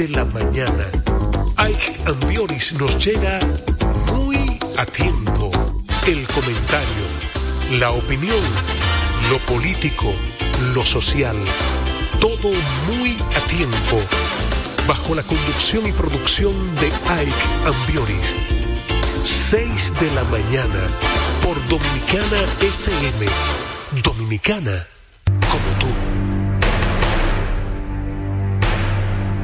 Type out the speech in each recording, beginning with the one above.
6 de la mañana. Ike Ambioris nos llega muy a tiempo. El comentario, la opinión, lo político, lo social, todo muy a tiempo. Bajo la conducción y producción de Ike Ambioris. 6 de la mañana por Dominicana FM. Dominicana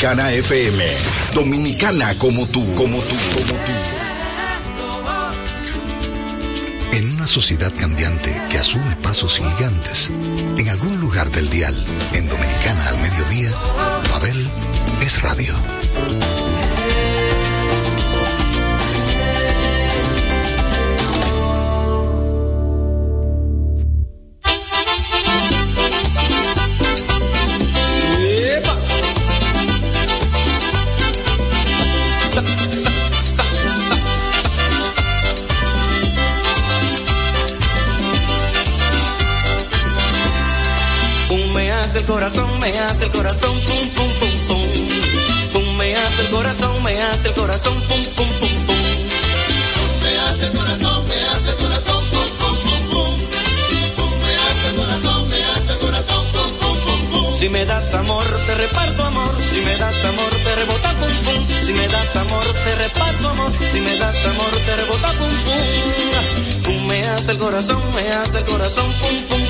FM. Dominicana como tú, como tú, como tú. En una sociedad cambiante que asume pasos gigantes, en algún lugar del dial, en Dominicana al mediodía, Babel es radio. Hace el corazón, pum, pum, pum, pum. Pum, me hace el corazón, me hace el corazón, pum, pum, pum, pum. Me hace el corazón, me hace el corazón, pum, pum, pum, pum. Pum, me hace el corazón, me hace el corazón, pum, pum, pum, pum. Si me das amor, te reparto amor. Si me das amor, te rebota pum, pum. Si me das amor, te reparto amor. Si me das amor, te rebota pum, pum. Pum, me hace el corazón, me hace el corazón, pum, pum, pum, pum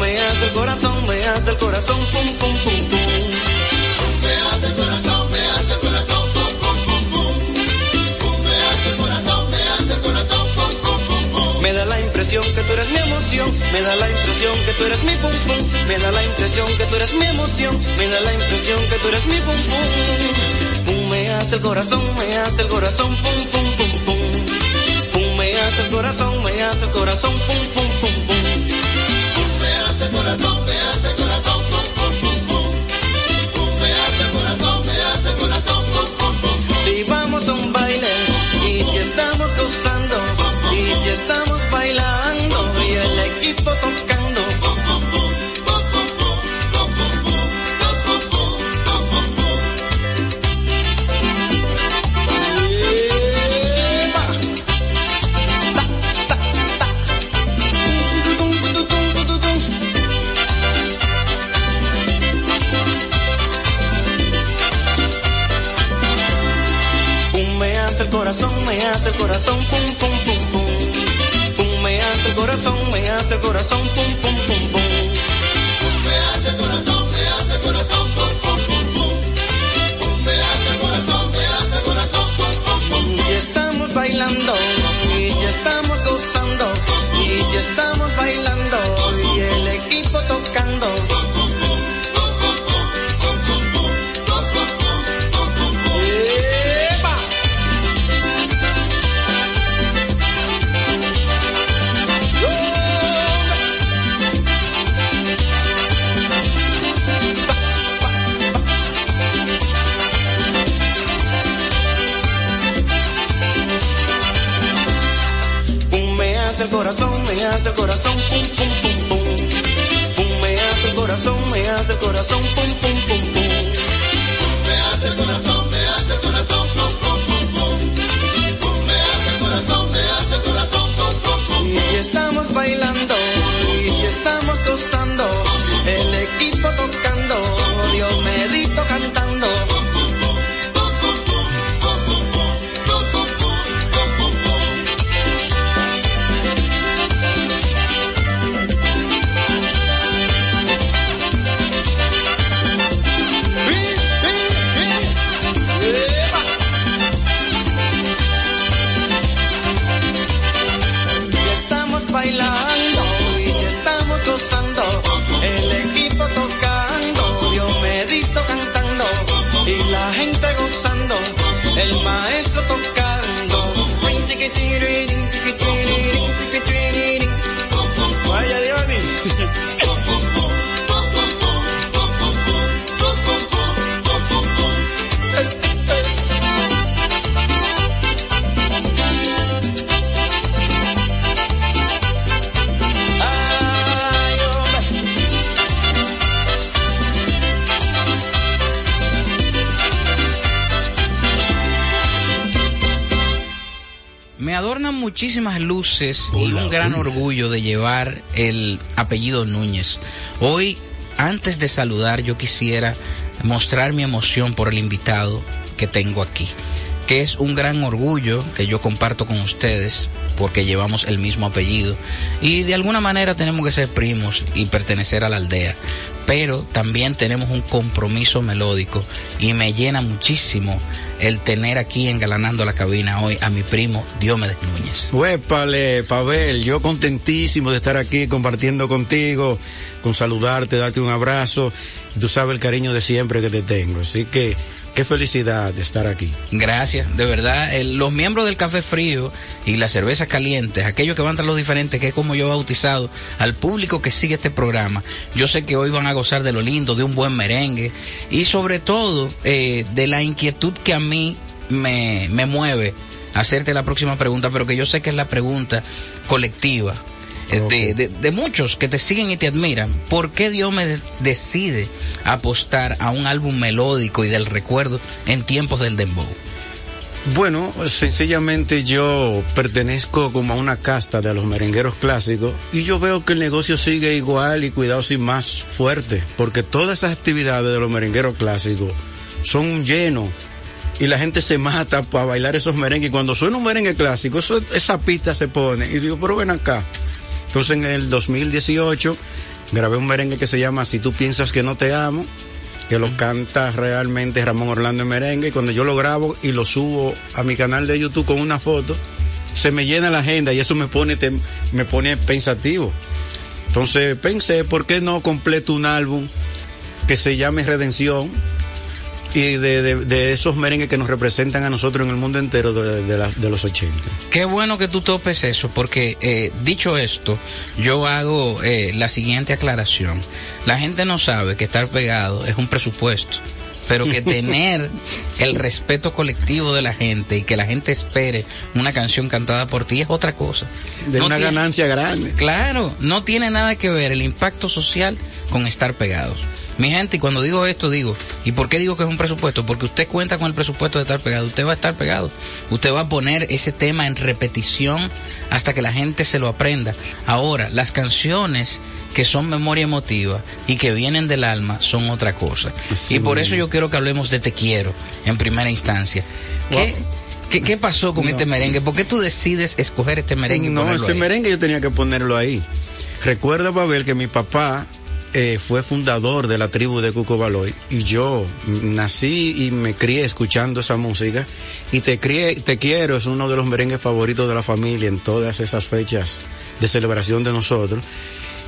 me hace el corazón, me hace el corazón, pum, pum, pum, pum. Me hace el corazón, me hace el corazón, pum, pum, pum, pum. Me hace el corazón, me hace el corazón, pum, pum, pum, pum. Me da la impresión que tú eres mi emoción, me da la impresión que tú eres mi pum, pum. Me da la impresión que tú eres mi emoción, me da la impresión que tú eres mi pum, pum. Pum, me hace el corazón, me hace el corazón, pum, pum, pum, pum. Pum, me hace el corazón, me hace el corazón, y un gran orgullo de llevar el apellido Núñez. Hoy, antes de saludar, yo quisiera mostrar mi emoción por el invitado que tengo aquí, que es un gran orgullo que yo comparto con ustedes porque llevamos el mismo apellido y de alguna manera tenemos que ser primos y pertenecer a la aldea pero también tenemos un compromiso melódico y me llena muchísimo el tener aquí engalanando la cabina hoy a mi primo Diomedes Núñez. Huépale, Pavel, yo contentísimo de estar aquí compartiendo contigo, con saludarte, darte un abrazo. Tú sabes el cariño de siempre que te tengo, así que Qué felicidad de estar aquí. Gracias, de verdad. los miembros del café frío y las cervezas calientes, aquellos que van tras los diferentes, que es como yo he bautizado al público que sigue este programa, yo sé que hoy van a gozar de lo lindo, de un buen merengue y sobre todo eh, de la inquietud que a mí me, me mueve hacerte la próxima pregunta, pero que yo sé que es la pregunta colectiva eh, de, de, muchos que te siguen y te admiran, ¿por qué Dios me decide apostar a un álbum melódico y del recuerdo en tiempos del dembow? Bueno, sencillamente yo pertenezco como a una casta de los merengueros clásicos y yo veo que el negocio sigue igual y cuidado sin más fuerte, porque todas esas actividades de los merengueros clásicos son un lleno y la gente se mata para bailar esos merengues y cuando suena un merengue clásico, eso, esa pista se pone y digo, pero ven acá, entonces en el 2018 grabé un merengue que se llama Si tú piensas que no te amo, que lo canta realmente Ramón Orlando en merengue. Y cuando yo lo grabo y lo subo a mi canal de YouTube con una foto, se me llena la agenda y eso me pone, me pone pensativo. Entonces pensé, ¿por qué no completo un álbum que se llame Redención? Y de, esos merengues que nos representan a nosotros en el mundo entero de, los 80. Qué bueno que tú topes eso, porque eh, dicho esto, yo hago eh, la siguiente aclaración. La gente no sabe que estar pegado es un presupuesto pero que tener el respeto colectivo de la gente y que la gente espere una canción cantada por ti es otra cosa. De una ganancia grande. Claro, no tiene nada que ver el impacto social con estar pegados. Mi gente, y cuando digo esto, digo, ¿y por qué digo que es un presupuesto? Porque usted cuenta con el presupuesto de estar pegado, usted va a estar pegado, usted va a poner ese tema en repetición hasta que la gente se lo aprenda. Ahora, las canciones que son memoria emotiva y que vienen del alma son otra cosa. y por eso yo quiero que hablemos de Te Quiero en primera instancia. ¿Qué, ¿Qué, pasó con este merengue? ¿Por qué tú decides escoger este merengue? No, ese merengue yo tenía que ponerlo ahí. Recuerda, Babel, que mi papá eh, fue fundador de la tribu de Cucobaloy y yo nací y me crié escuchando esa música. Y te, crié, te quiero es uno de los merengues favoritos de la familia en todas esas fechas de celebración de nosotros.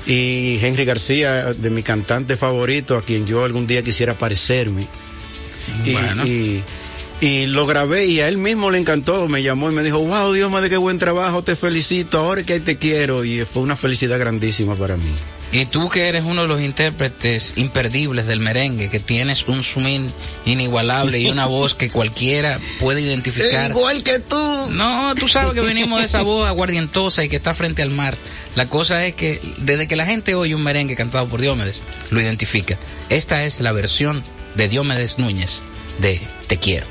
Y Henry García de mi cantante favorito a quien yo algún día quisiera parecerme. Y, y, lo grabé y a él mismo le encantó, me llamó y me dijo, wow, Dios mío, de qué buen trabajo, te felicito, ahora que te quiero y fue una felicidad grandísima para mí. Y tú que eres uno de los intérpretes imperdibles del merengue, que tienes un swing inigualable y una voz que cualquiera puede identificar. Igual que tú. No, tú sabes que venimos de esa voz aguardientosa y que está frente al mar. La cosa es que desde que la gente oye un merengue cantado por Diomedes, lo identifica. Esta es la versión de Diomedes Núñez de Te quiero.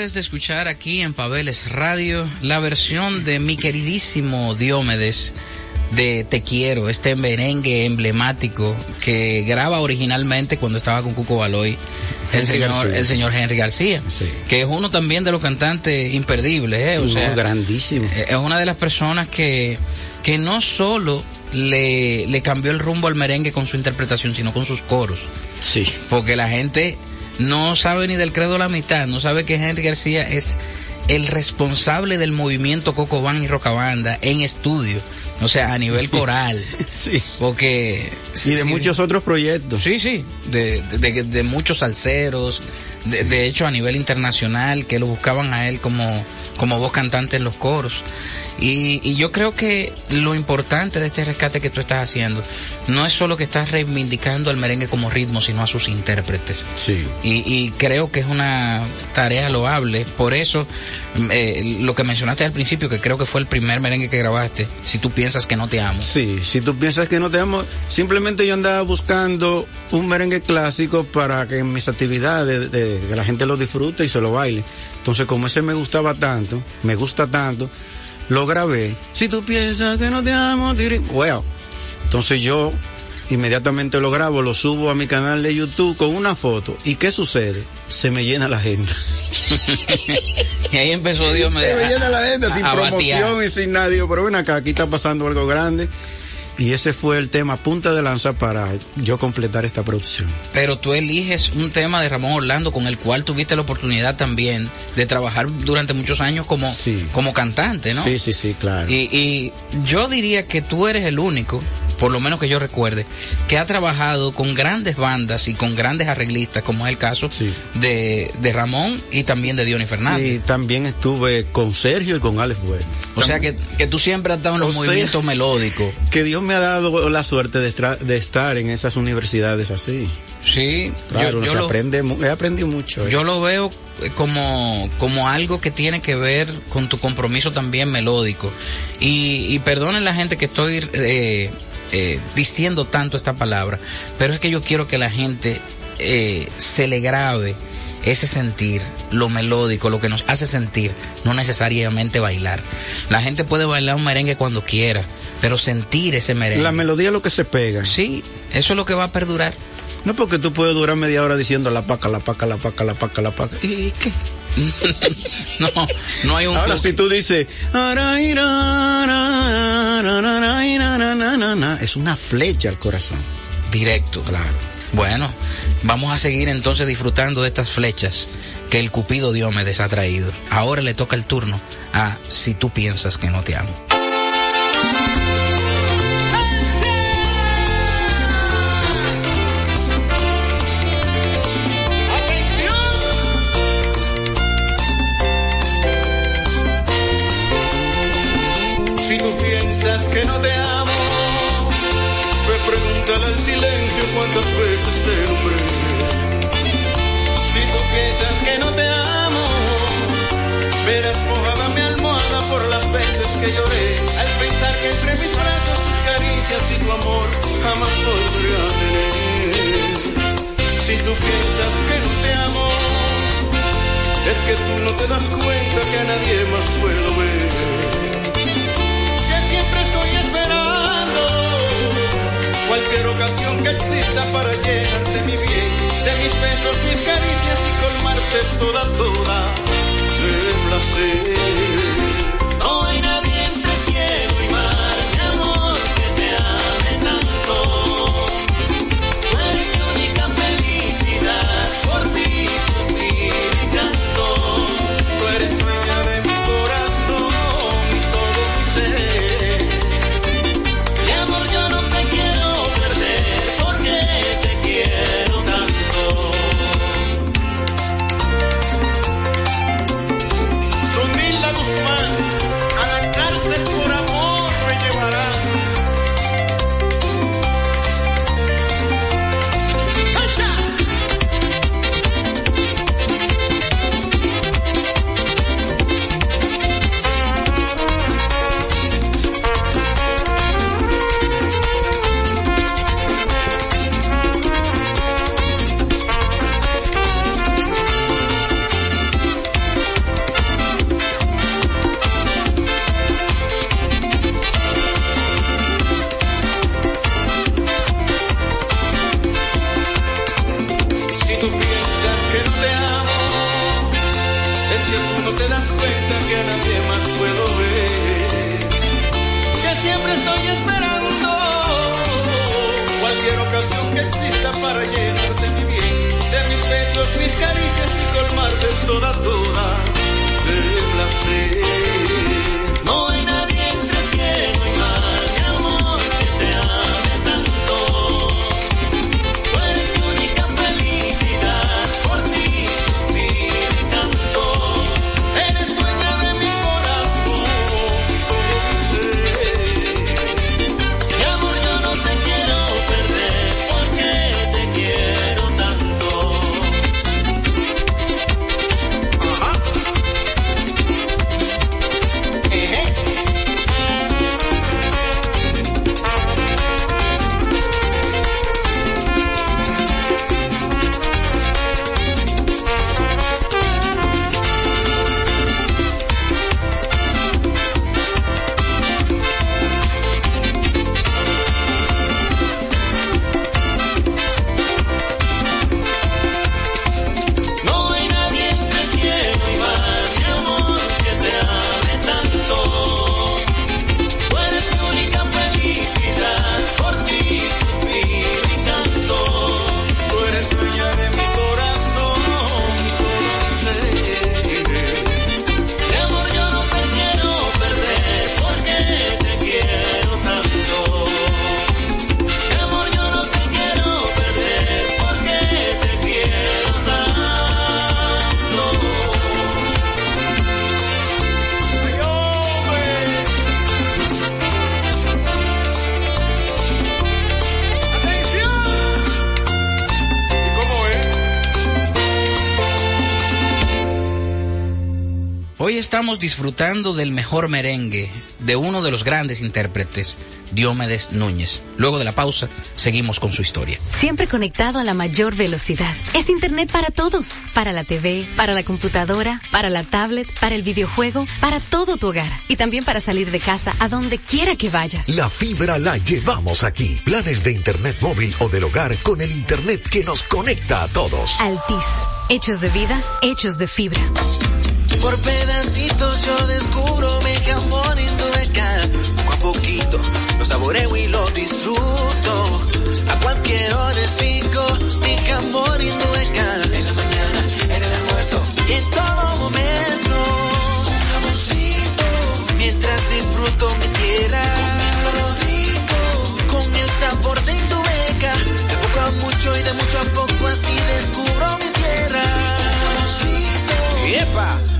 De escuchar aquí en Pabeles Radio la versión de mi queridísimo Diomedes de Te Quiero, este merengue emblemático que graba originalmente cuando estaba con Cuco Baloy, el Henry señor, García. el señor Henry García, que es uno también de los cantantes imperdibles, ¿eh? o No, sea, grandísimo. es una de las personas que, que no solo le, le cambió el rumbo al merengue con su interpretación, sino con sus coros. Sí. Porque la gente no sabe ni del credo la mitad, no sabe que Henry García es el responsable del movimiento Cocobán y Rocabanda en estudio, o sea, a nivel coral. sí. Porque... Y de muchos otros proyectos. Sí, sí, de, de, de muchos salseros, de, de, hecho a nivel internacional, que lo buscaban a él como, como voz cantante en los coros. Y, y yo creo que lo importante de este rescate que tú estás haciendo no es solo que estás reivindicando al merengue como ritmo, sino a sus intérpretes. Sí. Y, y creo que es una tarea loable. Por eso, eh, lo que mencionaste al principio, que creo que fue el primer merengue que grabaste, si tú piensas que no te amo. Sí, si tú piensas que no te amo, simplemente yo andaba buscando un merengue clásico para que en mis actividades de, de, que la gente lo disfrute y se lo baile. Entonces, como ese me gustaba tanto, me gusta tanto, lo grabé. Si tú piensas que no te amo, tiri- well. Entonces yo inmediatamente lo grabo, lo subo a mi canal de YouTube con una foto. ¿Y qué sucede? Se me llena la agenda. y ahí empezó Dios me Se me llena la agenda sin a promoción batear. y sin nadie. Pero ven acá, aquí está pasando algo grande. Y ese fue el tema punta de lanza para yo completar esta producción. Pero tú eliges un tema de Ramón Orlando con el cual tuviste la oportunidad también de trabajar durante muchos años como, como cantante, ¿no? Sí, sí, sí, claro. Y, y yo diría que tú eres el único por lo menos que yo recuerde, que ha trabajado con grandes bandas y con grandes arreglistas, como es el caso de, de Ramón y también de Diony Fernández. Y también estuve con Sergio y con Alex Bueno. O sea que, que tú siempre has estado en los O sea, movimientos melódicos. Que Dios me ha dado la suerte de, estar en esas universidades así. Sí, Claro, yo, yo se lo, aprende, he aprendido mucho. eh. yo lo veo eh, como, como algo que tiene que ver con tu compromiso también melódico. Y, y perdonen la gente que estoy eh, eh, diciendo tanto esta palabra, pero es que yo quiero que la gente eh, se le grabe ese sentir, lo melódico, lo que nos hace sentir, no necesariamente bailar. La gente puede bailar un merengue cuando quiera, pero sentir ese merengue. La melodía es lo que se pega. Sí, eso es lo que va a perdurar. No porque tú puedes durar media hora diciendo la paca, la paca, la paca, la paca, la paca. ¿Y qué? no, no hay un Ahora si tú dices es una flecha al corazón. Directo. Claro. Bueno, vamos a seguir entonces disfrutando de estas flechas que el Cupido Diomedes ha traído. Ahora le toca el turno a Si tú piensas que no te amo. Que no te amo, ve pregúntale al silencio cuántas veces te nombré. Si tú piensas que no te amo, verás mojada mi almohada por las veces que lloré. Al pensar que entre mis brazos tus caricias y tu amor jamás podré tener. Si tú piensas que no te amo, es que tú no te das cuenta que a nadie más puedo ver cualquier ocasión que exista para llenarte mi bien, de mis besos, mis caricias y colmarte toda, toda de placer. Caricias y colmarte toda, toda disfrutando del mejor merengue de uno de los grandes intérpretes, Diomedes Núñez. Luego de la pausa, seguimos con su historia. Siempre conectado a la mayor velocidad. Es Internet para todos. Para la TV, para la computadora, para la tablet, para el videojuego, para todo tu hogar. Y también para salir de casa a donde quiera que vayas. La fibra la llevamos aquí. Planes de Internet móvil o del hogar con el Internet que nos conecta a todos. Altis. Hechos de vida, hechos de fibra. Por pedacitos yo descubro mi jamón Indubeca. Poco a poquito lo saboreo y lo disfruto. A cualquier hora sigo mi jamón Indubeca. En la mañana, en el almuerzo y en todo momento. Jamoncito, mientras disfruto mi tierra. Comiendo rico, con el sabor de Indubeca. De poco a mucho y de mucho a poco así descubro mi tierra. Jamoncito. ¡Epa!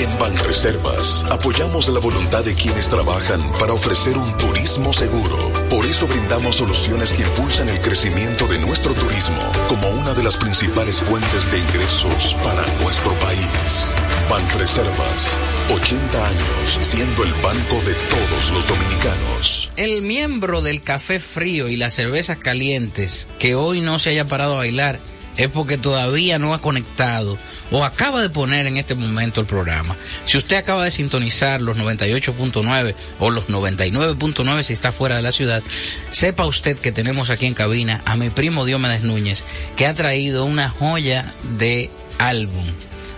En Banreservas apoyamos la voluntad de quienes trabajan para ofrecer un turismo seguro. Por eso brindamos soluciones que impulsan el crecimiento de nuestro turismo como una de las principales fuentes de ingresos para nuestro país. Banreservas, 80 años siendo el banco de todos los dominicanos. El miembro del café frío y las cervezas calientes que hoy no se haya parado a bailar es porque todavía no ha conectado o acaba de poner en este momento el programa. Si usted acaba de sintonizar los 98.9 o los 99.9 si está fuera de la ciudad, sepa usted que tenemos aquí en cabina a mi primo Diomedes Núñez, que ha traído una joya de álbum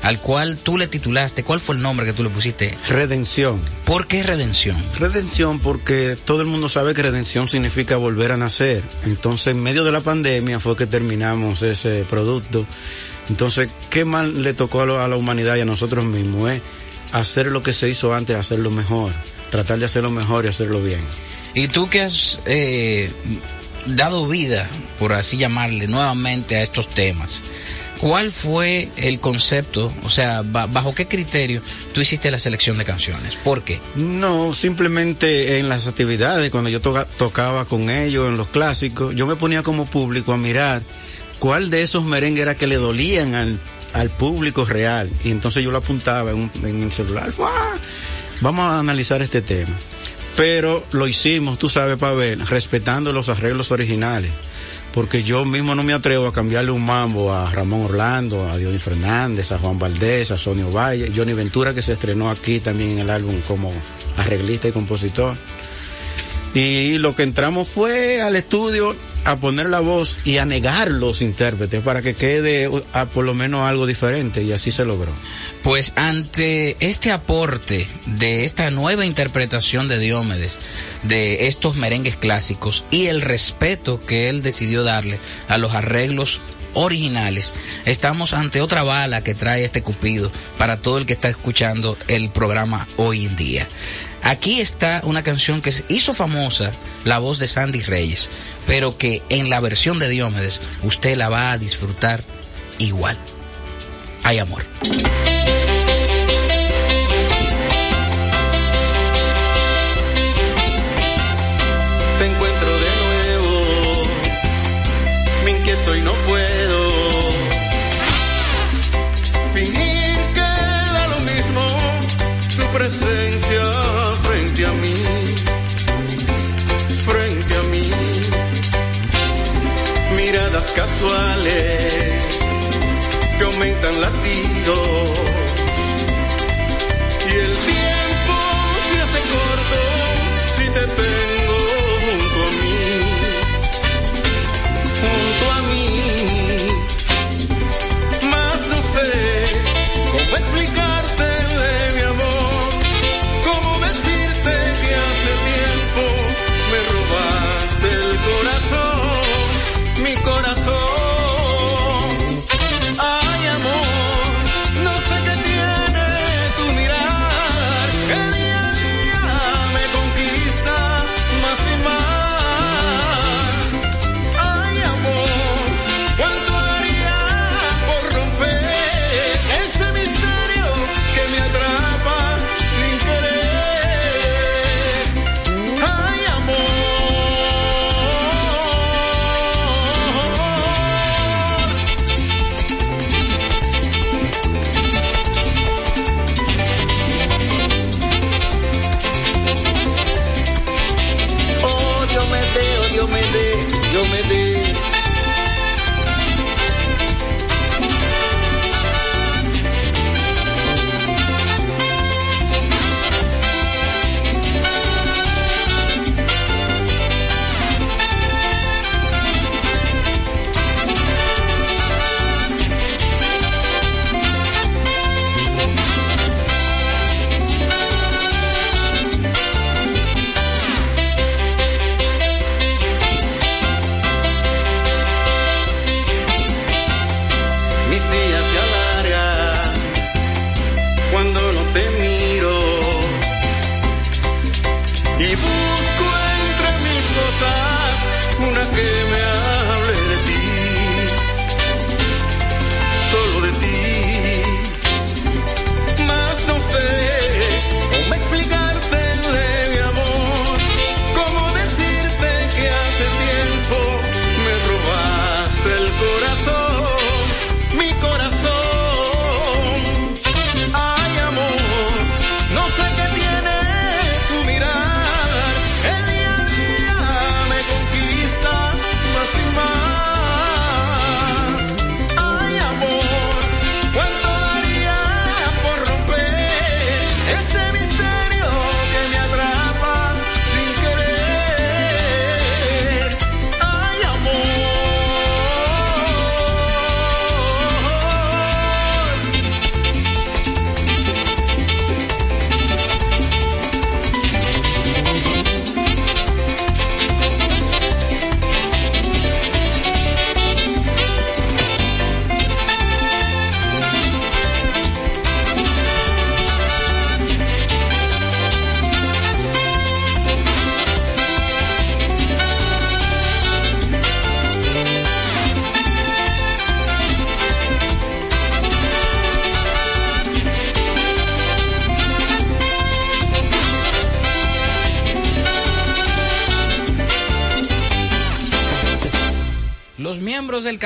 al cual tú le titulaste, ¿cuál fue el nombre que tú le pusiste? Redención. ¿Por qué redención? Redención porque todo el mundo sabe que redención significa volver a nacer. Entonces, en medio de la pandemia fue que terminamos ese producto. Entonces, ¿qué mal le tocó a, lo, a la humanidad y a nosotros mismos? Es hacer lo que se hizo antes, hacerlo mejor. Tratar de hacerlo mejor y hacerlo bien. Y tú que has eh, dado vida, por así llamarle, nuevamente a estos temas. ¿Cuál fue el concepto? O sea, ¿bajo qué criterio tú hiciste la selección de canciones? ¿Por qué? No, simplemente en las actividades, cuando yo toca, tocaba con ellos, en los clásicos, yo me ponía como público a mirar cuál de esos merengues era que le dolían al, al público real. Y entonces yo lo apuntaba en, el celular. ¡Fua! Vamos a analizar este tema. Pero lo hicimos, tú sabes, Pavel, respetando los arreglos originales porque yo mismo no me atrevo a cambiarle un mambo a Ramón Orlando, a Dionis Fernández, a Juan Valdés, a Sonio Valle, Johnny Ventura que se estrenó aquí también en el álbum como arreglista y compositor. Y lo que entramos fue al estudio a poner la voz y a negar los intérpretes para que quede a por lo menos algo diferente y así se logró. Pues ante este aporte de esta nueva interpretación de Diomedes, de estos merengues clásicos y el respeto que él decidió darle a los arreglos originales, estamos ante otra bala que trae este Cupido para todo el que está escuchando el programa hoy en día. Aquí está una canción que hizo famosa la voz de Sandy Reyes, pero que en la versión de Diomedes usted la va a disfrutar igual. Hay amor.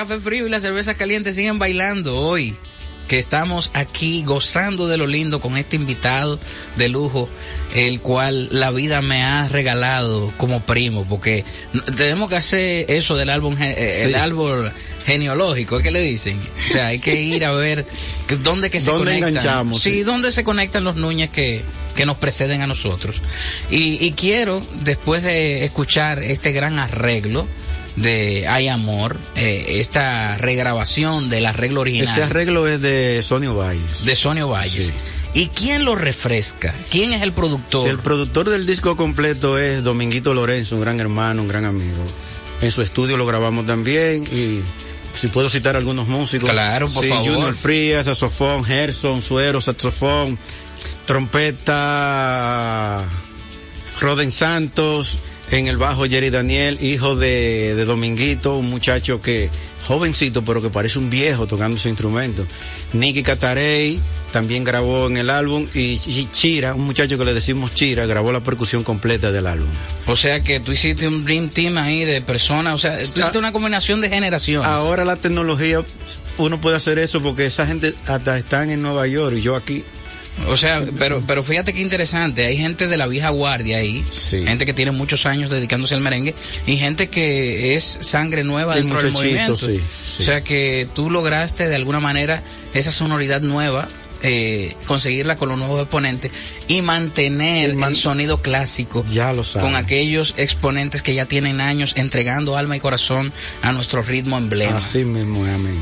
Café Frío y la Cerveza Caliente siguen bailando hoy que estamos aquí gozando de lo lindo con este invitado de lujo, el cual la vida me ha regalado como primo, porque tenemos que hacer eso del álbum, eh, el árbol genealógico, ¿qué le dicen? O sea, hay que ir a ver dónde que se ¿Dónde conectan. enganchamos, sí, sí. dónde se conectan los Núñez que, que nos preceden a nosotros. Y, y quiero, después de escuchar este gran arreglo, de Hay Amor, eh, esta regrabación del arreglo original. Ese arreglo es de Sonio Valles. De Sonio Valles. ¿Y quién lo refresca? ¿Quién es el productor? Sí, el productor del disco completo es Dominguito Lorenzo, un gran hermano, un gran amigo. En su estudio lo grabamos también y si puedo citar algunos músicos. Claro, por Sí, favor. Junior Frías, saxofón, Gerson, Suero, saxofón, trompeta, Roden Santos, en el bajo Jerry Daniel, hijo de, de Dominguito, un muchacho que, jovencito, pero que parece un viejo tocando su instrumento. Nicky Catarey también grabó en el álbum y Ch- Chira, un muchacho que le decimos Chira, grabó la percusión completa del álbum. O sea que tú hiciste un dream team ahí de personas, o sea, tú hiciste una combinación de generaciones. Ahora la tecnología, uno puede hacer eso porque esa gente hasta están en Nueva York y yo aquí. O sea, pero, pero fíjate qué interesante, hay gente de la vieja guardia ahí, gente que tiene muchos años dedicándose al merengue y gente que es sangre nueva Y dentro del movimiento. muchachitos, sí, O sea que tú lograste de alguna manera esa sonoridad nueva, eh, conseguirla con los nuevos exponentes y mantener el, sonido clásico Ya lo con aquellos exponentes que ya tienen años entregando alma y corazón a nuestro ritmo emblema. Así mismo, amén.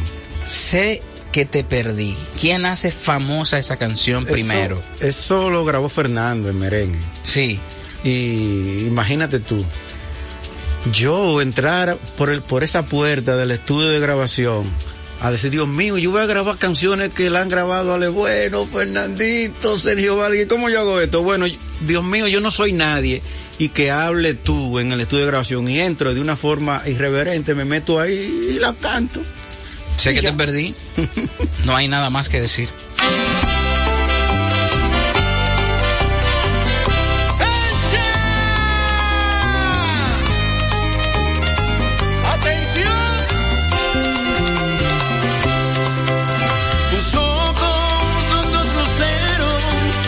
Sé que te perdí. ¿Quién hace famosa esa canción Eso- primero? Eso, lo grabó Fernando en merengue. Sí. Y imagínate tú, yo entrar por, el, por esa puerta del estudio de grabación a decir, Dios mío, yo voy a grabar canciones que la han grabado Ale Bueno, Fernandito, Sergio Valgue, ¿cómo yo hago esto? Bueno, Dios mío, yo no soy nadie y que hable tú en el estudio de grabación y entro de una forma irreverente, me meto ahí y la canto. Sé que te perdí. No hay nada más que decir. Tus ojos son dos luceros,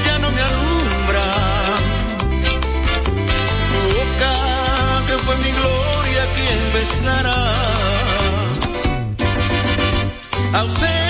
ya no me alumbran. Tu boca, que fue mi gloria, quien besará. Ausente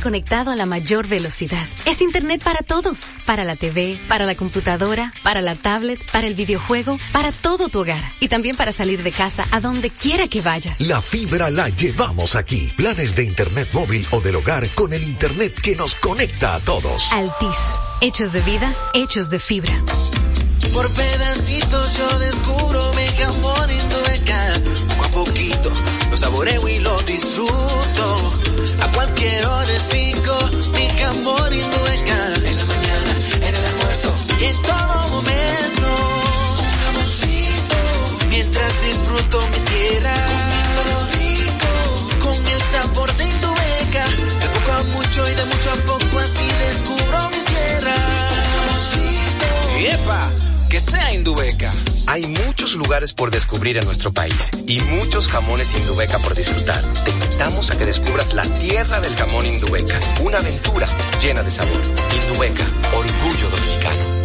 conectado a la mayor velocidad. Es Internet para todos. Para la TV, para la computadora, para la tablet, para el videojuego, para todo tu hogar. Y también para salir de casa a donde quiera que vayas. La fibra la llevamos aquí. Planes de Internet móvil o del hogar con el Internet que nos conecta a todos. Altis. Hechos de vida, hechos de fibra. Por pedacitos yo descubro mi jamón indueca. Poco a poquito lo saboreo y lo disfruto. A cualquier hora cinco, mi jamón indueca. En la mañana, en el almuerzo en todo momento. Mientras disfruto mi tierra. rico, con el sabor de Indubeca. De poco a mucho y de mucho a poco así descubro mi tierra. Jamoncito. ¡Epa! Que sea Indubeca. Hay muchos lugares por descubrir en nuestro país y muchos jamones Indubeca por disfrutar. Te invitamos a que descubras la tierra del jamón Indubeca, una aventura llena de sabor. Indubeca, orgullo dominicano.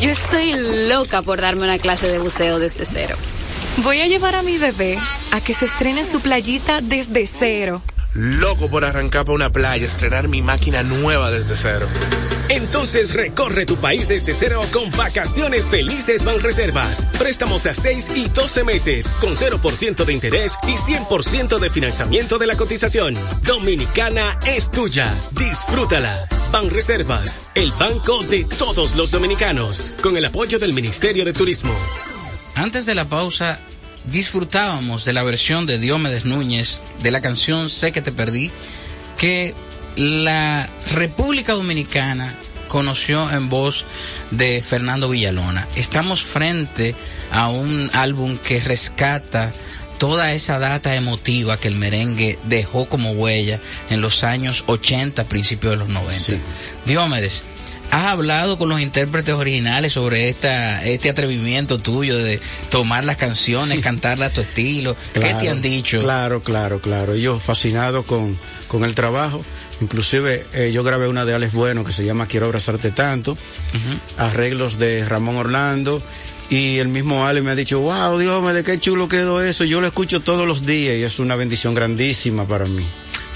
Yo estoy loca por darme una clase de buceo desde cero. Voy a llevar a mi bebé a que se estrene su playita desde cero. Loco por arrancar para una playa, estrenar mi máquina nueva desde cero. Entonces recorre tu país desde cero con vacaciones felices Banreservas. Préstamos a 6 y 12 meses con 0% de interés y 100% de financiamiento de la cotización. Dominicana es tuya. Disfrútala. Banreservas, el banco de todos los dominicanos, con el apoyo del Ministerio de Turismo. Antes de la pausa, disfrutábamos de la versión de Diomedes Núñez de la canción Sé que te perdí, que la República Dominicana conoció en voz de Fernando Villalona. Estamos frente a un álbum que rescata toda esa data emotiva que el merengue dejó como huella en los años 80, principios de los 90. Sí. Diomedes, ¿Has hablado con los intérpretes originales sobre esta, este atrevimiento tuyo de tomar las canciones, cantarlas a tu estilo? Claro, ¿Qué te han dicho? Claro, claro, claro. Ellos fascinados con, con el trabajo. Inclusive eh, yo grabé una de Alex Bueno que se llama Quiero abrazarte tanto. Uh -huh. Arreglos de Ramón Orlando. Y el mismo Ale me ha dicho, wow, Dios, de qué chulo quedó eso. Yo lo escucho todos los días y es una bendición grandísima para mí.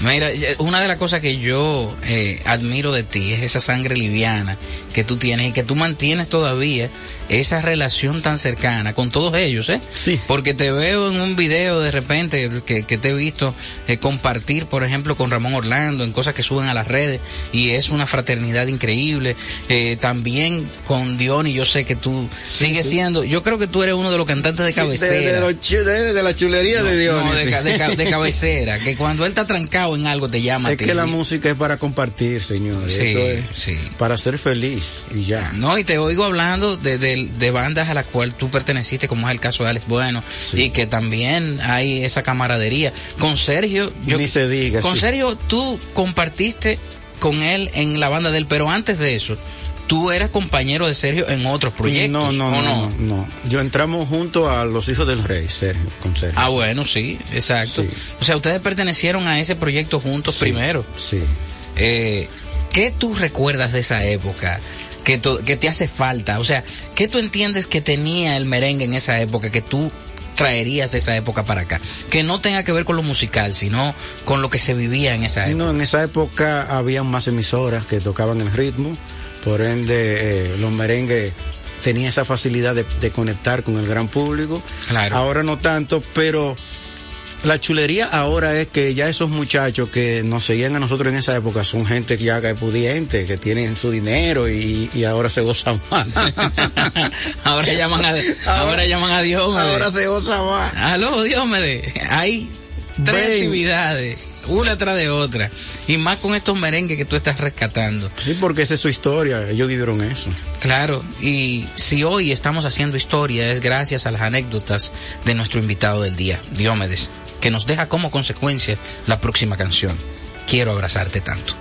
Mira, una de las cosas que yo eh, admiro de ti es esa sangre liviana que tú tienes y que tú mantienes todavía esa relación tan cercana con todos ellos, ¿eh? Sí. Porque te veo en un video de repente que, que te he visto eh, compartir, por ejemplo, con Ramón Orlando en cosas que suben a las redes y es una fraternidad increíble. Eh, también con Diony, yo sé que tú sí, sigues sí. siendo, yo creo que tú eres uno de los cantantes de cabecera. Sí, de, de, de, la chulería no, de Diony. No, de, de, cabecera, que cuando él está trancado en algo te llama. Es que la música es para compartir, señor. Sí, es sí. Para ser feliz y ya. No, y te oigo hablando de, de, de, bandas a las cuales tú perteneciste, como es el caso de Alex Bueno, sí. y que también hay esa camaradería. Con Sergio, yo, Ni se diga. Con sí. Sergio, tú compartiste con él en la banda de él, pero antes de eso, tú eras compañero de Sergio en otros proyectos. No, no, no, no, no, Yo entramos junto a los hijos del rey, Sergio, con Sergio. Ah, bueno, sí, exacto. Sí. O sea, ustedes pertenecieron a ese proyecto juntos sí, primero. Sí. Eh, ¿Qué tú recuerdas de esa época? Que, que te hace falta. O sea, ¿qué tú entiendes que tenía el merengue en esa época que tú traerías de esa época para acá? Que no tenga que ver con lo musical, sino con lo que se vivía en esa época. No, en esa época había más emisoras que tocaban el ritmo, por ende eh, los merengues tenían esa facilidad de, de, conectar con el gran público. Claro. Ahora no tanto, pero la chulería ahora es que ya esos muchachos que nos seguían a nosotros en esa época son gente que ya es pudiente, que tienen su dinero y, y ahora se gozan más. ahora llaman a, ahora, ahora, llaman a Dios. Ahora se goza más. Aló, Dios me Hay tres Ven. actividades una tras de otra. Y más con estos merengues que tú estás rescatando. Sí, porque esa es su historia. Ellos vivieron eso. Claro. Y si hoy estamos haciendo historia es gracias a las anécdotas de nuestro invitado del día, Diomedes, que nos deja como consecuencia la próxima canción. Quiero abrazarte tanto.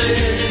say.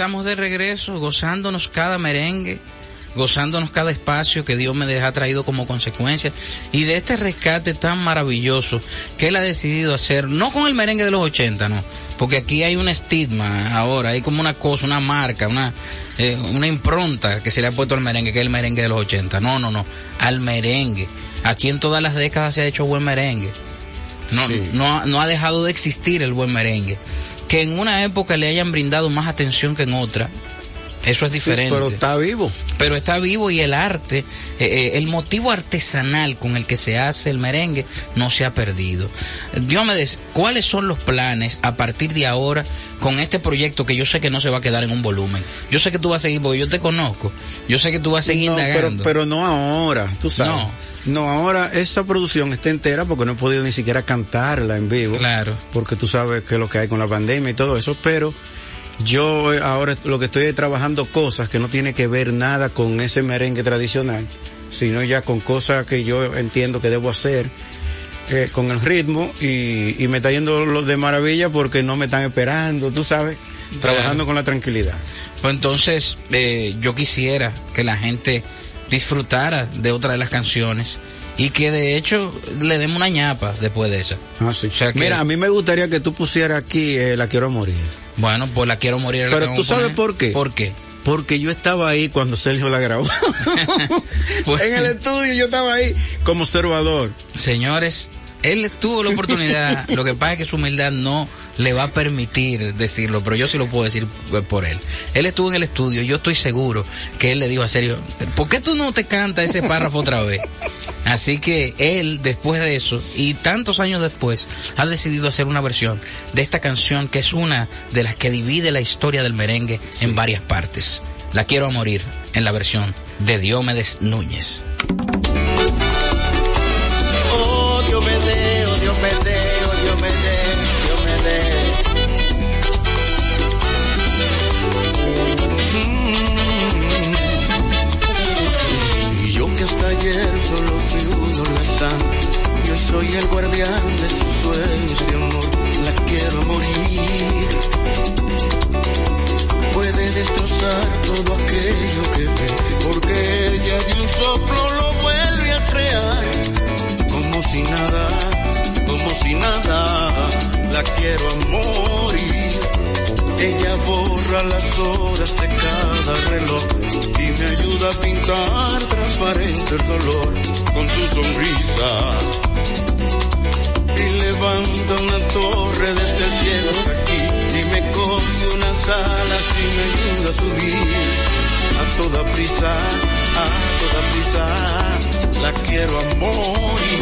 Estamos de regreso, gozándonos cada merengue, gozándonos cada espacio que Dios me ha traído como consecuencia y de este rescate tan maravilloso que Él ha decidido hacer, no con el merengue de los 80, no, porque aquí hay un estigma ahora, hay como una cosa, una marca, una, eh, una impronta que se le ha puesto al merengue, que es el merengue de los 80. No, no, no, al merengue. Aquí en todas las décadas se ha hecho buen merengue. No, no, no ha dejado de existir el buen merengue. Que en una época le hayan brindado más atención que en otra, eso es diferente. pero está vivo. Pero está vivo y el arte, eh, eh, el motivo artesanal con el que se hace el merengue no se ha perdido. Diomedes, ¿cuáles son los planes a partir de ahora con este proyecto que yo sé que no se va a quedar en un volumen? Yo sé que tú vas a seguir, porque yo te conozco. Yo sé que tú vas a seguir No, pero, indagando. pero no ahora, tú sabes. No. No. ahora esa producción está entera porque no he podido ni siquiera cantarla en vivo. Claro. Porque tú sabes que es lo que hay con la pandemia y todo eso, pero yo eh, ahora lo que estoy es trabajando cosas que no tiene que ver nada con ese merengue tradicional, sino ya con cosas que yo entiendo que debo hacer eh, con el ritmo y, y me está yendo lo de maravilla porque no me están esperando, tú sabes, trabajando con la tranquilidad. Pues entonces, eh, yo quisiera que la gente disfrutara de otra de las canciones y que de hecho le demos una ñapa después de esa. Ah, sí. O sea que- Mira, a mí me gustaría que tú pusieras aquí eh, La Quiero Morir. Bueno, pues la quiero morir. Pero tú sabes poner. por qué. ¿Por qué? Porque yo estaba ahí cuando Sergio la grabó. Pues- en el estudio yo estaba ahí como observador. Señores, él tuvo la oportunidad, lo que pasa es que su humildad no le va a permitir decirlo, pero yo sí lo puedo decir eh, por él. Él estuvo en el estudio, yo estoy seguro que él le dijo a Sergio, ¿por qué tú no te cantas ese párrafo otra vez? Así que él, después de eso, y tantos años después, ha decidido hacer una versión de esta canción que es una de las que divide la historia del merengue en varias partes. La quiero a morir en la versión de Diomedes Núñez. La quiero a morir. Ella borra las horas de cada reloj y me ayuda a pintar transparente el dolor con su sonrisa. Y levanta una torre desde el cielo aquí y me coge unas alas y me ayuda a subir a toda prisa, a toda prisa, la quiero a.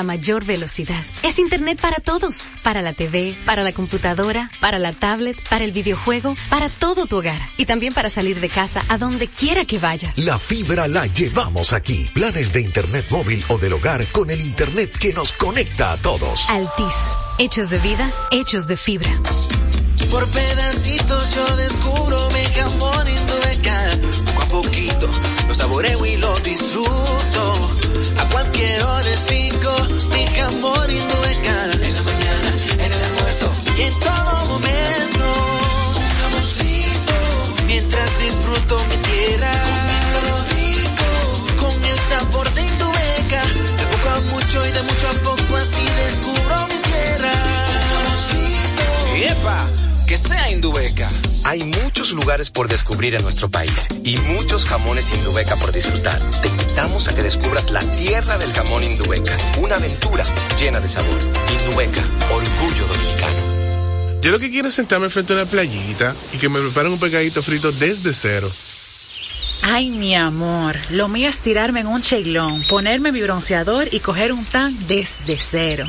la mayor velocidad. Es Internet para todos, para la TV, para la computadora, para la tablet, para el videojuego, para todo tu hogar y también para salir de casa a donde quiera que vayas. La fibra la llevamos aquí. Planes de Internet móvil o del hogar con el Internet que nos conecta a todos. Altis, hechos de vida, hechos de fibra por pedacitos yo descubro mi jamón y tu beca. Poco a poquito lo saboreo y lo disfruto. A cualquier hora es cinco, mi jamón y tu beca. En la mañana, en el almuerzo y en todo momento. Un jamoncito mientras disfruto mi tierra. Comiendo rico con el sabor de tu beca. De poco a mucho y de mucho a poco así descubro mi tierra. Un ¡Epa! Hay muchos lugares por descubrir en nuestro país y muchos jamones Indubeca por disfrutar. Te invitamos a que descubras la tierra del jamón Indubeca, una aventura llena de sabor. Indubeca, orgullo dominicano. Yo lo que quiero es sentarme frente a una playita y que me preparen un pegadito frito desde cero. Ay, mi amor, lo mío es tirarme en un cheilón, ponerme mi bronceador y coger un tan desde cero.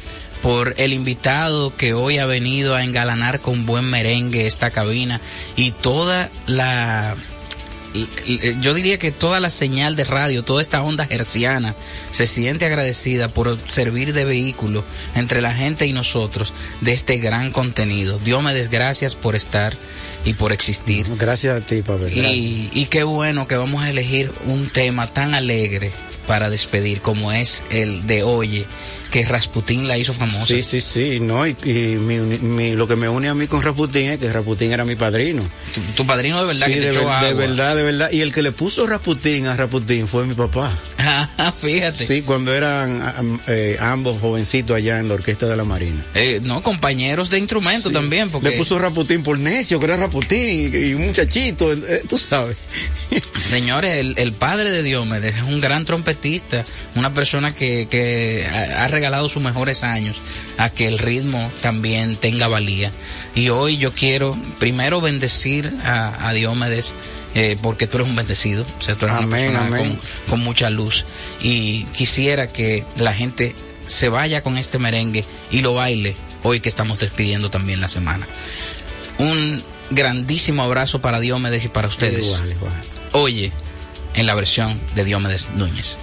por el invitado que hoy ha venido a engalanar con buen merengue esta cabina y toda la yo diría que toda la señal de radio, toda esta onda herciana se siente agradecida por servir de vehículo entre la gente y nosotros de este gran contenido. Dios me des gracias por estar y por existir. Gracias a ti, Pablo. Y, y qué bueno que vamos a elegir un tema tan alegre para despedir como es el de Oye que Rasputín la hizo famosa. Sí, sí, sí, no, y, mi, lo que me une a mí con Rasputín es que Rasputín era mi padrino. Tu, padrino de verdad sí, que te de, echó agua. de verdad, de verdad, y el que le puso Rasputín a Rasputín fue mi papá. Ah, fíjate. Sí, cuando eran eh, ambos jovencitos allá en la orquesta de la Marina. Eh, no, compañeros de instrumento sí. también, porque... Le puso Rasputín por necio, que era Rasputín, y, un muchachito, eh, tú sabes. Señores, el, el, padre de Diomedes es un gran trompetista, una persona que, que ha, ha regalado sus mejores años a que el ritmo también tenga valía. Y hoy yo quiero primero bendecir a, a Diomedes. Eh, porque tú eres un bendecido, o sea, tú eres amén, una persona con, con, mucha luz. Y quisiera que la gente se vaya con este merengue y lo baile hoy que estamos despidiendo también la semana. Un grandísimo abrazo para Diomedes y para ustedes. Igual, igual. Oye, en la versión de Diomedes Núñez.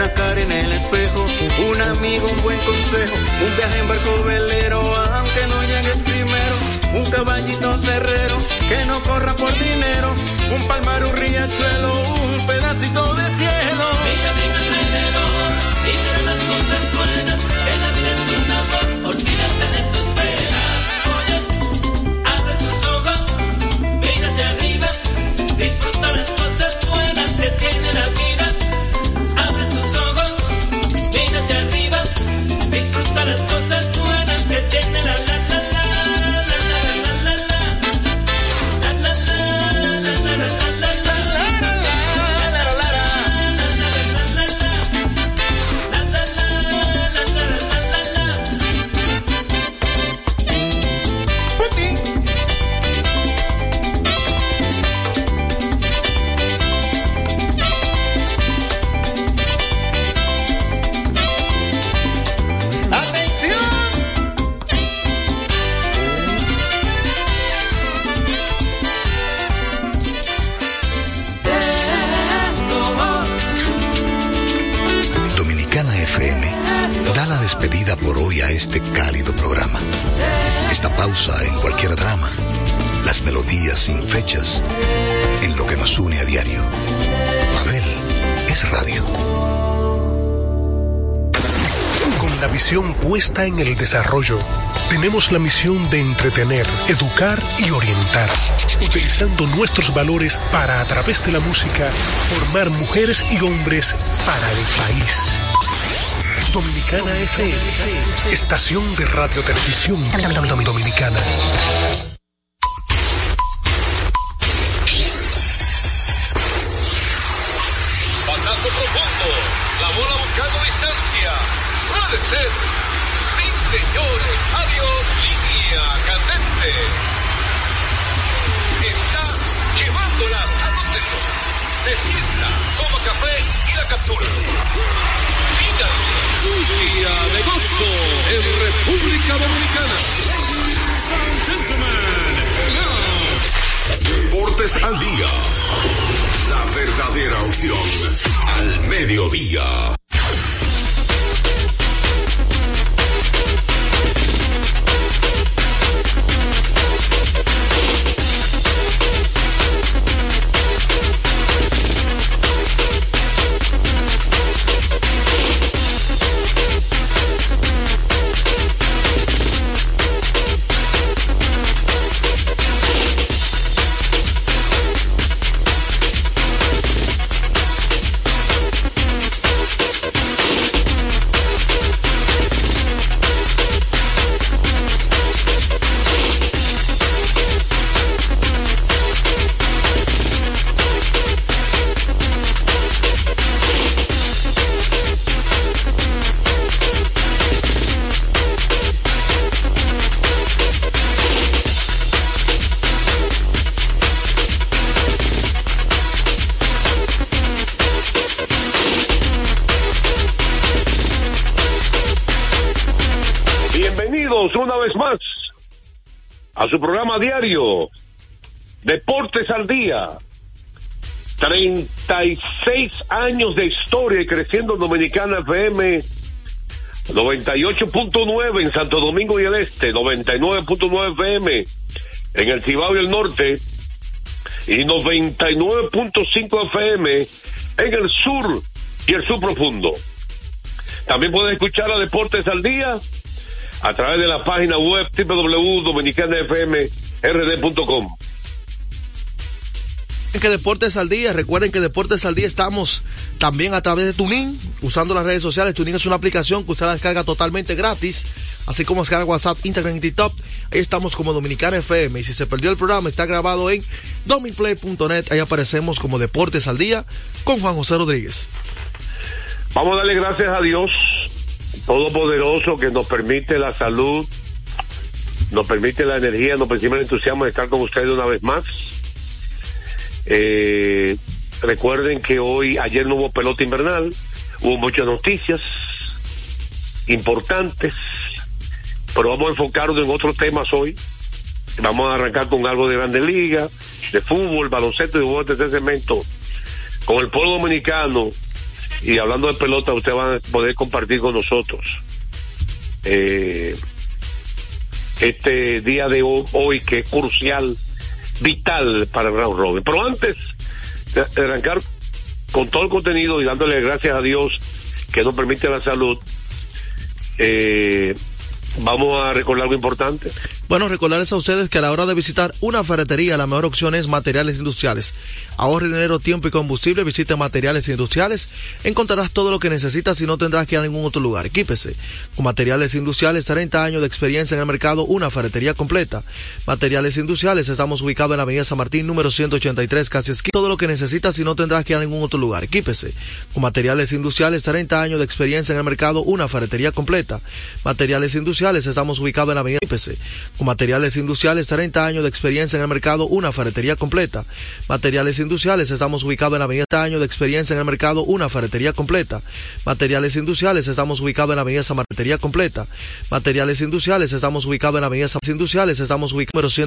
una cara en el espejo, un amigo, un buen consejo, un viaje en barco velero, aunque no llegues primero, un caballito cerrero, que no corra por dinero, un palmar, un riachuelo, un pedacito de cielo. Puesta en el desarrollo. Tenemos la misión de entretener, educar y orientar, utilizando nuestros valores para, a través de la música, formar mujeres y hombres para el país. Dominicana FM, estación de radio televisión dominicana. Patazo profundo, la bola buscando distancia. Puede ser. Señores, adiós, línea candente. Está llevándola a donde no. Se sienta, toma café y la captura. Día de gozo en República Dominicana. Deportes al día. La verdadera opción al mediodía. Su programa diario Deportes al Día. 36 años de historia y creciendo en Dominicana FM 98.9 en Santo Domingo y el Este, 99.9 FM en el Cibao y el Norte y 99.5 FM en el sur y el sur profundo. También pueden escuchar a Deportes al Día a través de la página web www.dominicanafmrd.com. que Deportes al Día, recuerden que Deportes al Día estamos también a través de Tunin, usando las redes sociales. Tunin es una aplicación que usted la descarga totalmente gratis, así como descarga WhatsApp, Instagram y TikTok. Ahí estamos como Dominicana FM. Y si se perdió el programa, está grabado en dominplay.net. Ahí aparecemos como Deportes al Día con Juan José Rodríguez. Vamos a darle gracias a Dios Todopoderoso que nos permite la salud, nos permite la energía, nos permite el entusiasmo de estar con ustedes una vez más. Eh, recuerden que hoy, ayer no hubo pelota invernal, hubo muchas noticias importantes, pero vamos a enfocarnos en otros temas hoy. Vamos a arrancar con algo de Grande Liga, de fútbol, baloncesto y juegos de este segmento con el pueblo dominicano y hablando de pelota, usted va a poder compartir con nosotros eh, este día de hoy, que es crucial, vital para el round robin. Pero antes de arrancar con todo el contenido y dándole gracias a Dios que nos permite la salud, eh, vamos a recordar algo importante. Bueno, recordarles a ustedes que a la hora de visitar una ferretería, la mejor opción es materiales industriales. Ahorre dinero, tiempo y combustible, visite materiales industriales. Encontrarás todo lo que necesitas y no tendrás que ir a ningún otro lugar. Equípese. Con materiales industriales, 30 años de experiencia en el mercado, una ferretería completa. Materiales industriales, estamos ubicados en la avenida San Martín, número 183, casi esquina. Todo lo que necesitas y no tendrás que ir a ningún otro lugar. Equípese. Con materiales industriales, 30 años de experiencia en el mercado, una ferretería completa. Materiales industriales, estamos ubicados en la avenida Equípese materiales industriales, 30 años de experiencia en el mercado, una ferretería completa. Materiales industriales, estamos ubicados en la avenida 30 años de experiencia en el mercado, una ferretería completa. Materiales industriales, estamos ubicados en la avenida San Martería completa. Materiales industriales, estamos ubicados en la avenida San Industriales, estamos ubicados en